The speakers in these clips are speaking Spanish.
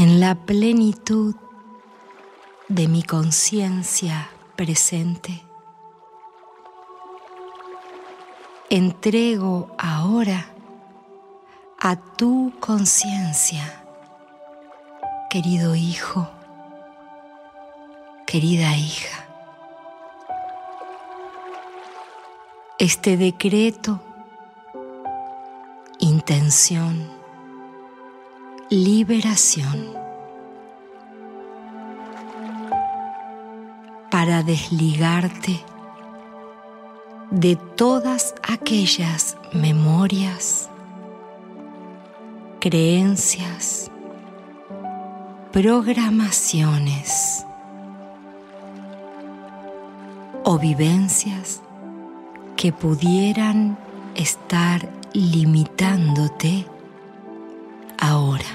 en la plenitud de mi conciencia presente. Entrego ahora a tu conciencia, querido hijo, querida hija. Este decreto, intención, liberación para desligarte de todas aquellas memorias, creencias, programaciones o vivencias que pudieran estar limitándote ahora.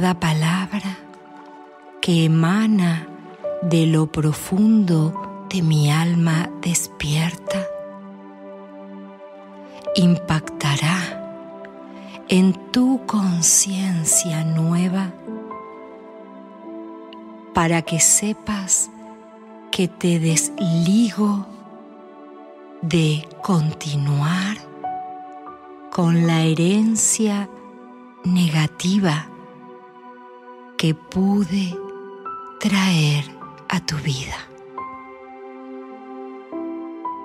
Cada palabra que emana de lo profundo de mi alma despierta impactará en tu conciencia nueva para que sepas que te desligo de continuar con la herencia negativa que pude traer a tu vida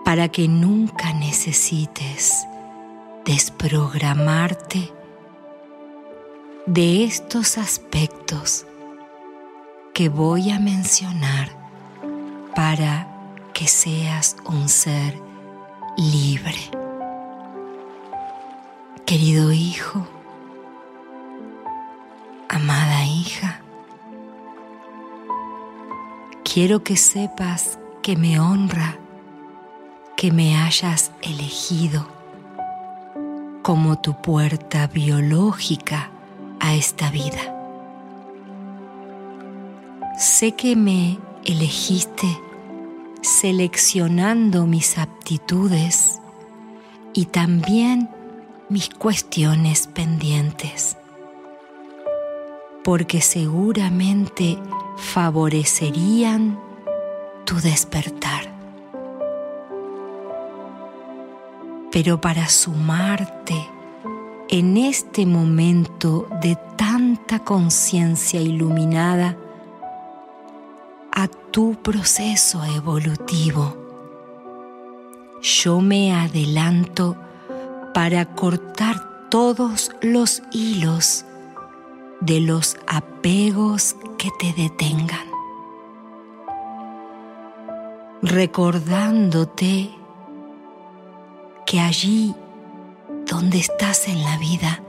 para que nunca necesites desprogramarte de estos aspectos que voy a mencionar para que seas un ser libre. Querido hijo, hija, quiero que sepas que me honra que me hayas elegido como tu puerta biológica a esta vida. Sé que me elegiste seleccionando mis aptitudes y también mis cuestiones pendientes, porque seguramente favorecerían tu despertar. Pero para sumarte en este momento de tanta conciencia iluminada a tu proceso evolutivo, yo me adelanto para cortar todos los hilos de los apegos que te detengan, recordándote que allí donde estás en la vida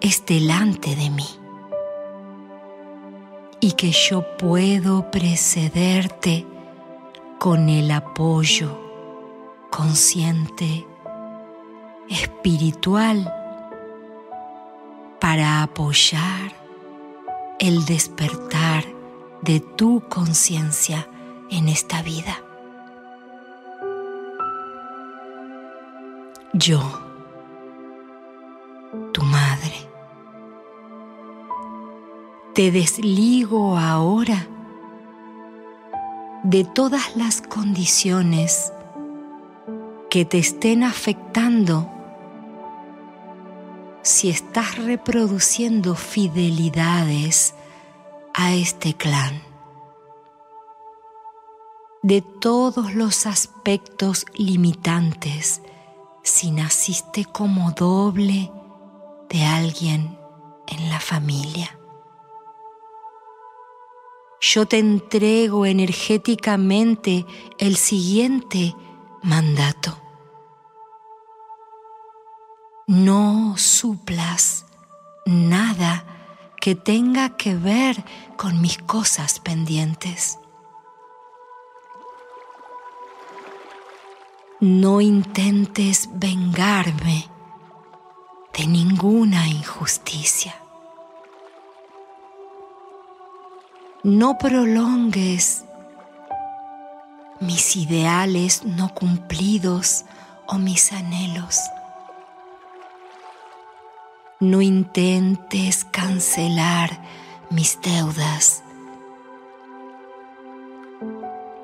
es delante de mí. Y que yo puedo precederte con el apoyo consciente, espiritual, para apoyar el despertar de tu conciencia en esta vida. Yo, tu madre, te desligo ahora de todas las condiciones que te estén afectando si estás reproduciendo fidelidades a este clan. De todos los aspectos limitantes, si naciste como doble de alguien en la familia. Yo te entrego energéticamente el siguiente mandato no suplas nada que tenga que ver con mis cosas pendientes. No intentes vengarme de ninguna injusticia. No prolongues mis ideales no cumplidos o mis anhelos. No intentes cancelar mis deudas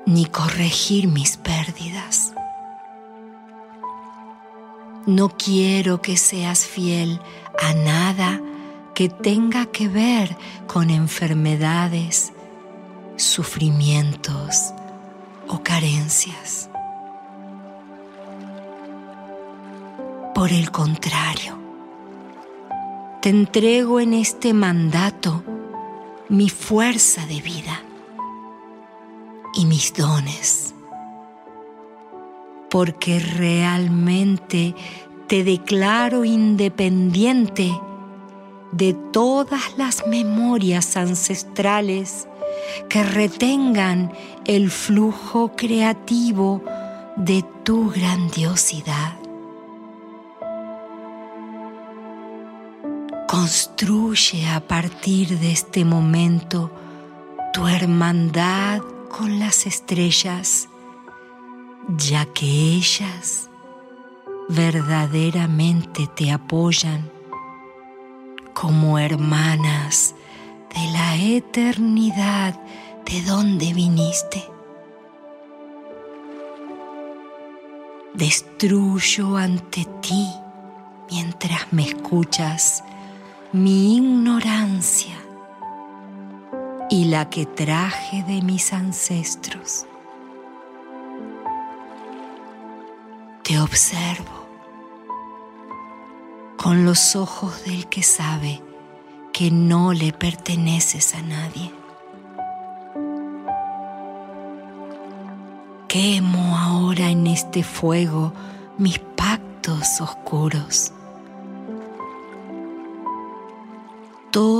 ni corregir mis pérdidas. No quiero que seas fiel a nada que tenga que ver con enfermedades, sufrimientos o carencias. Por el contrario, te entrego en este mandato mi fuerza de vida y mis dones, porque realmente te declaro independiente de todas las memorias ancestrales que retengan el flujo creativo de tu grandiosidad. Construye a partir de este momento tu hermandad con las estrellas, ya que ellas verdaderamente te apoyan como hermanas de la eternidad de donde viniste. Destruyo ante ti, mientras me escuchas, mi ignorancia y la que traje de mis ancestros. Te observo con los ojos del que sabe que no le perteneces a nadie. Quemo ahora en este fuego mis pactos oscuros.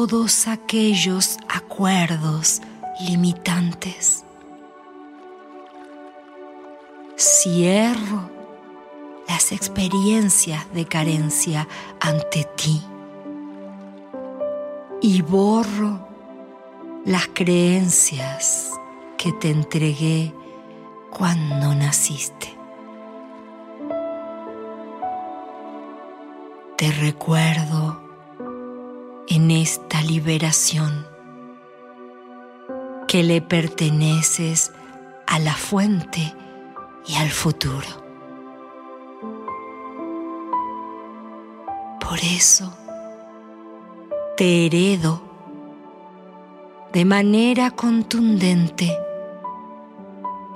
Todos aquellos acuerdos limitantes. Cierro las experiencias de carencia ante ti y borro las creencias que te entregué cuando naciste. Te recuerdo en esta liberación que le perteneces a la fuente y al futuro. Por eso te heredo de manera contundente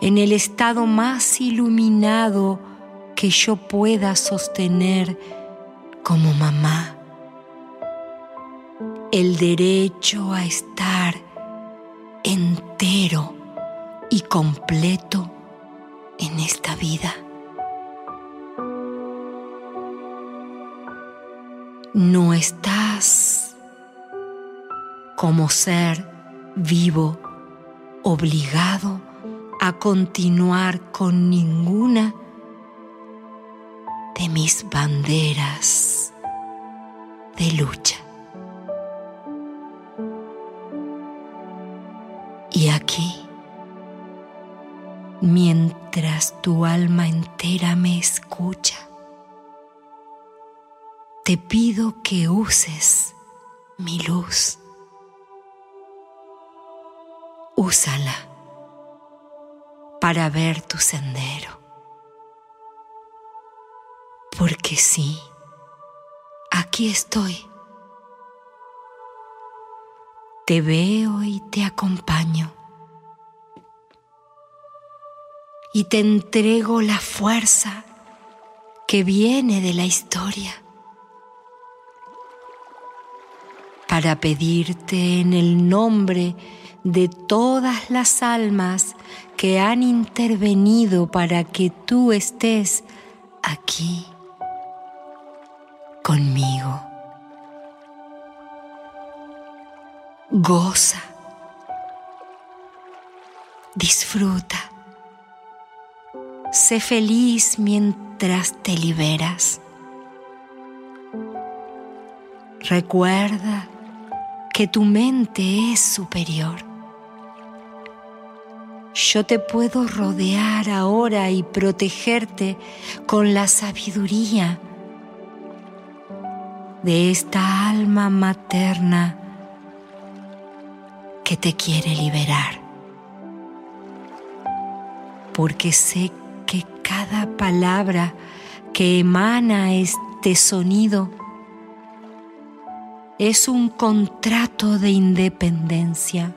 en el estado más iluminado que yo pueda sostener como mamá el derecho a estar entero y completo en esta vida. no estás como ser vivo obligado a continuar con ninguna de mis banderas de lucha. Tu alma entera me escucha, te pido que uses mi luz. Úsala para ver tu sendero. Porque sí, aquí estoy. Te veo y te acompaño. Y te entrego la fuerza que viene de la historia para pedirte en el nombre de todas las almas que han intervenido para que tú estés aquí conmigo. Goza, disfruta, sé feliz mientras te liberas. Recuerda que tu mente es superior. Yo te puedo rodear ahora y protegerte con la sabiduría de esta alma materna que te quiere liberar. Porque sé cada palabra que emana este sonido es un contrato de independencia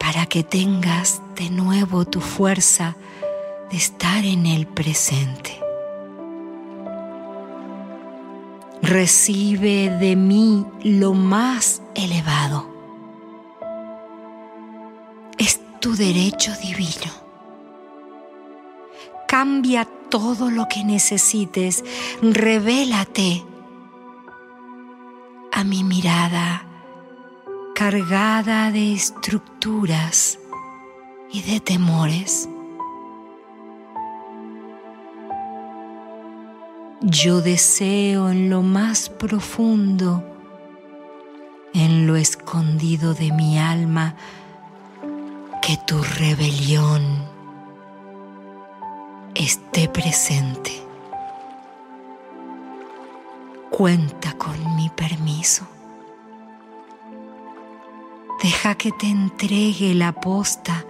para que tengas de nuevo tu fuerza de estar en el presente. Recibe de mí lo más elevado. Es tu derecho divino. Cambia todo lo que necesites. Revélate a mi mirada cargada de estructuras y de temores. Yo deseo en lo más profundo, en lo escondido de mi alma, que tu rebelión esté presente. Cuenta con mi permiso. Deja que te entregue la posta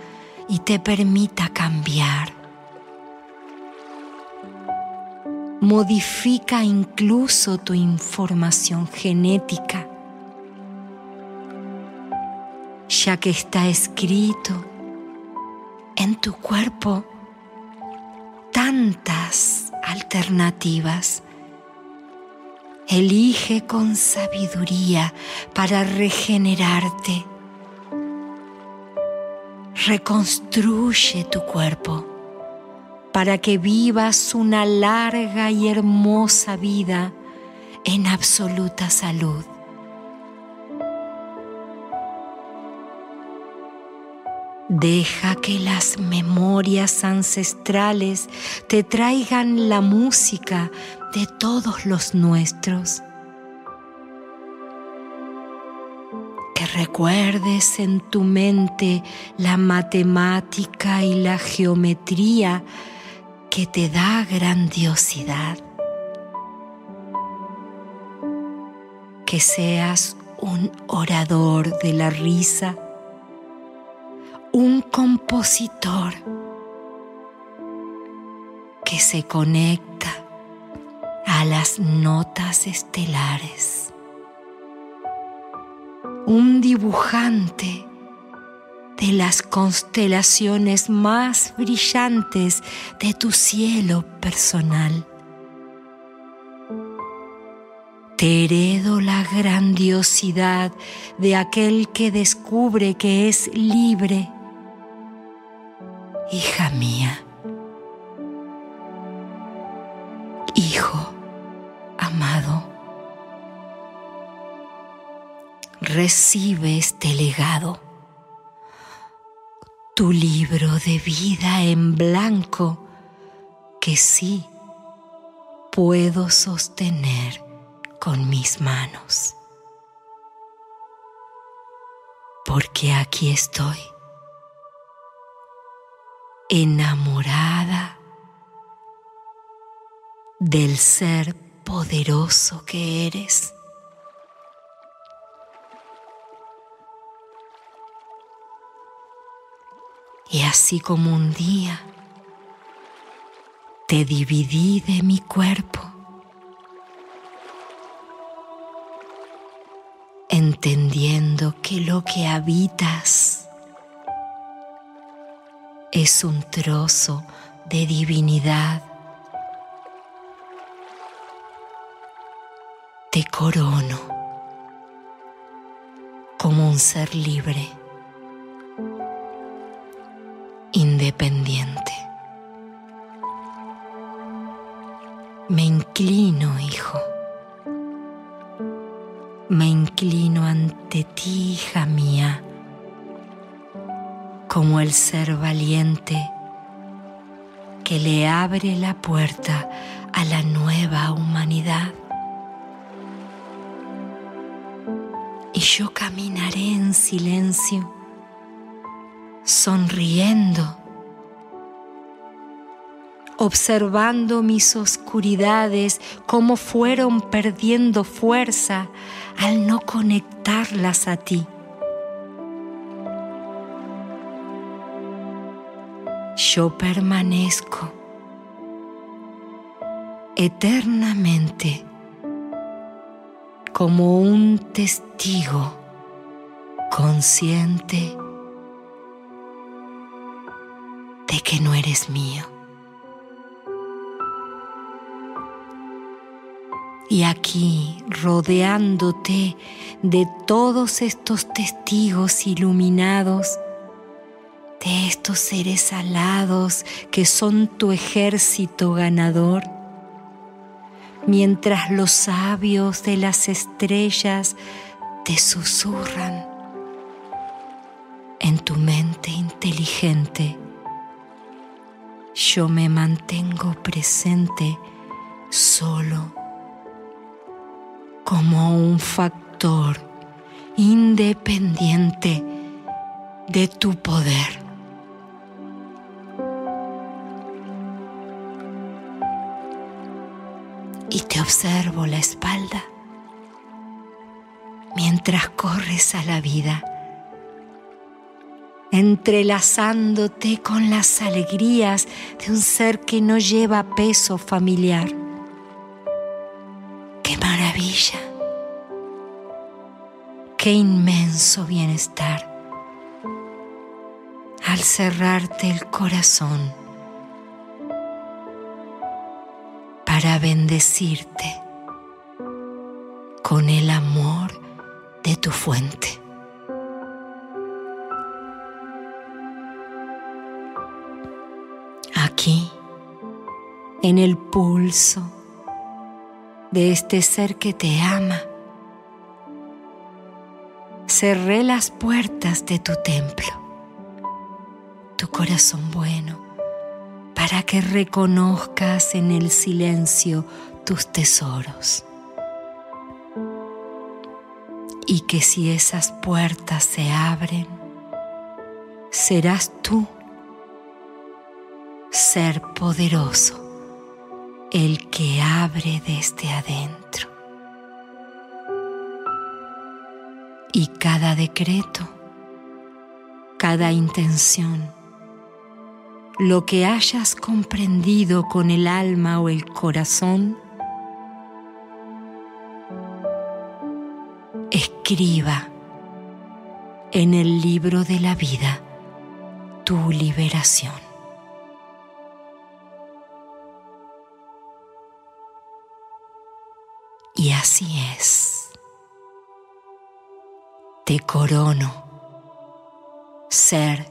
y te permita cambiar. Modifica incluso tu información genética, ya que está escrito en tu cuerpo tantas alternativas. Elige con sabiduría para regenerarte reconstruye tu cuerpo para que vivas una larga y hermosa vida en absoluta salud. Deja que las memorias ancestrales te traigan la música de todos los nuestros recuerdes en tu mente la matemática y la geometría que te da grandiosidad. Que seas un orador de la risa, un compositor que se conecta a las notas estelares un dibujante de las constelaciones más brillantes de tu cielo personal. Te heredo la grandiosidad de aquel que descubre que es libre. Hija mía, hijo amado. recibe este legado, tu libro de vida en blanco que sí puedo sostener con mis manos. Porque aquí estoy, enamorada del ser poderoso que eres. Y así como un día te dividí de mi cuerpo, entendiendo que lo que habitas es un trozo de divinidad, te corono como un ser libre independiente. Me inclino, hijo. Me inclino ante ti, hija mía, como el ser valiente que le abre la puerta a la nueva humanidad. Y yo caminaré en silencio sonriendo observando mis oscuridades, cómo fueron perdiendo fuerza al no conectarlas a ti. Yo permanezco eternamente como un testigo consciente de que no eres mío. Y aquí, rodeándote de todos estos testigos iluminados, de estos seres alados que son tu ejército ganador, mientras los sabios de las estrellas te susurran en tu mente inteligente, yo me mantengo presente solo como un factor independiente de tu poder. Y te observo la espalda mientras corres a la vida entrelazándote con las alegrías de un ser que no lleva peso familiar. ¡Qué maravilla! ¡Qué inmenso bienestar! Al cerrarte el corazón para bendecirte con el amor de tu fuente. aquí, en el pulso de este ser que te ama. Cerré las puertas de tu templo, tu corazón bueno, para que reconozcas en el silencio tus tesoros. Y que si esas puertas se abren, serás tú ser poderoso, el que abre desde adentro. Y cada decreto, cada intención, lo que hayas comprendido con el alma o el corazón, escriba en el libro de la vida tu liberación. Y así es. Te corono, ser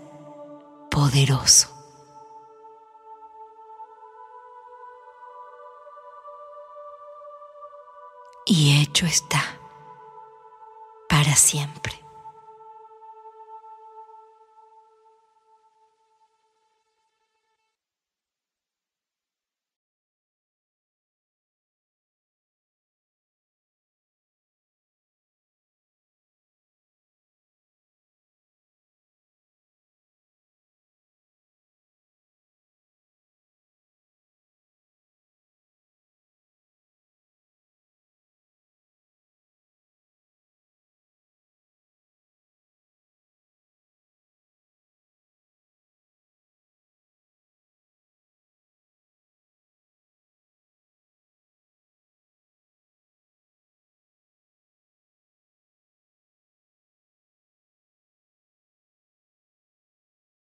poderoso. Hecho está para siempre.